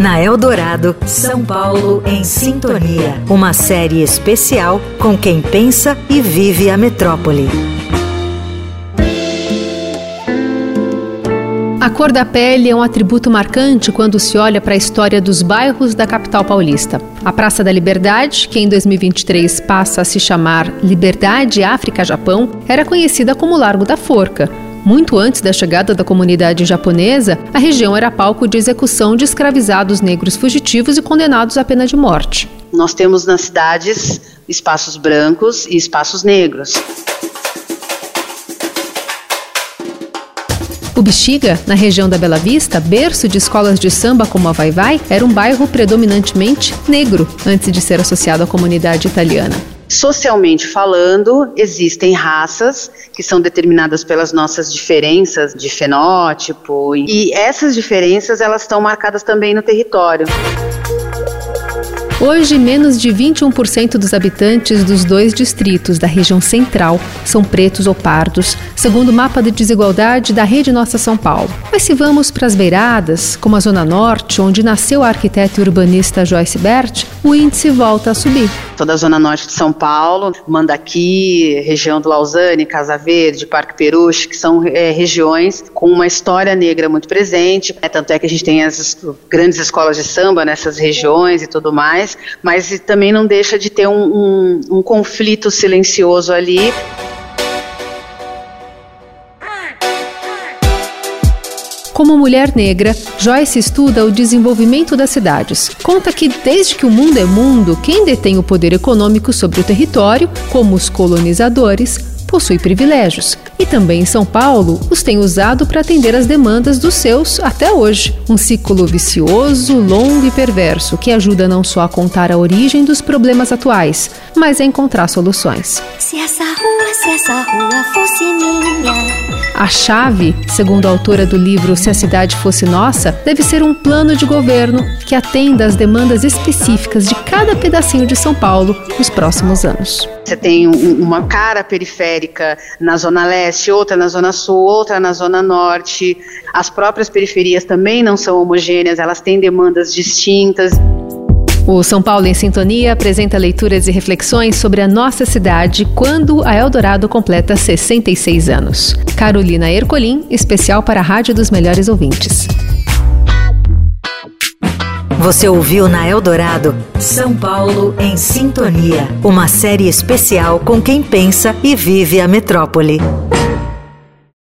Na Eldorado, São Paulo em Sintonia. Uma série especial com quem pensa e vive a metrópole. A cor da pele é um atributo marcante quando se olha para a história dos bairros da capital paulista. A Praça da Liberdade, que em 2023 passa a se chamar Liberdade África-Japão, era conhecida como Largo da Forca. Muito antes da chegada da comunidade japonesa, a região era palco de execução de escravizados negros fugitivos e condenados à pena de morte. Nós temos nas cidades espaços brancos e espaços negros. O Bexiga, na região da Bela Vista, berço de escolas de samba como a Vai Vai, era um bairro predominantemente negro antes de ser associado à comunidade italiana. Socialmente falando, existem raças que são determinadas pelas nossas diferenças de fenótipo e essas diferenças elas estão marcadas também no território. Hoje, menos de 21% dos habitantes dos dois distritos da região central são pretos ou pardos, segundo o mapa de desigualdade da Rede Nossa São Paulo. Mas se vamos para as beiradas, como a Zona Norte, onde nasceu a arquiteta e urbanista Joyce Bert, o índice volta a subir. Toda a Zona Norte de São Paulo, Mandaqui, região do Lausanne, Casa Verde, Parque Peruche, que são é, regiões com uma história negra muito presente. É, tanto é que a gente tem as grandes escolas de samba nessas regiões e tudo mais mas também não deixa de ter um, um, um conflito silencioso ali. Como mulher negra, Joyce estuda o desenvolvimento das cidades. Conta que, desde que o mundo é mundo, quem detém o poder econômico sobre o território, como os colonizadores, possui privilégios e também em São Paulo os tem usado para atender às demandas dos seus até hoje. Um ciclo vicioso, longo e perverso que ajuda não só a contar a origem dos problemas atuais, mas a encontrar soluções. Se essa rua, se essa rua fosse minha. A chave, segundo a autora do livro Se a Cidade Fosse Nossa, deve ser um plano de governo que atenda às demandas específicas de cada pedacinho de São Paulo nos próximos anos. Você tem um, uma cara periférica na Zona Leste, outra na Zona Sul, outra na Zona Norte. As próprias periferias também não são homogêneas, elas têm demandas distintas. O São Paulo em Sintonia apresenta leituras e reflexões sobre a nossa cidade quando a Eldorado completa 66 anos. Carolina Ercolim, especial para a Rádio dos Melhores Ouvintes. Você ouviu na Eldorado São Paulo em Sintonia, uma série especial com quem pensa e vive a metrópole.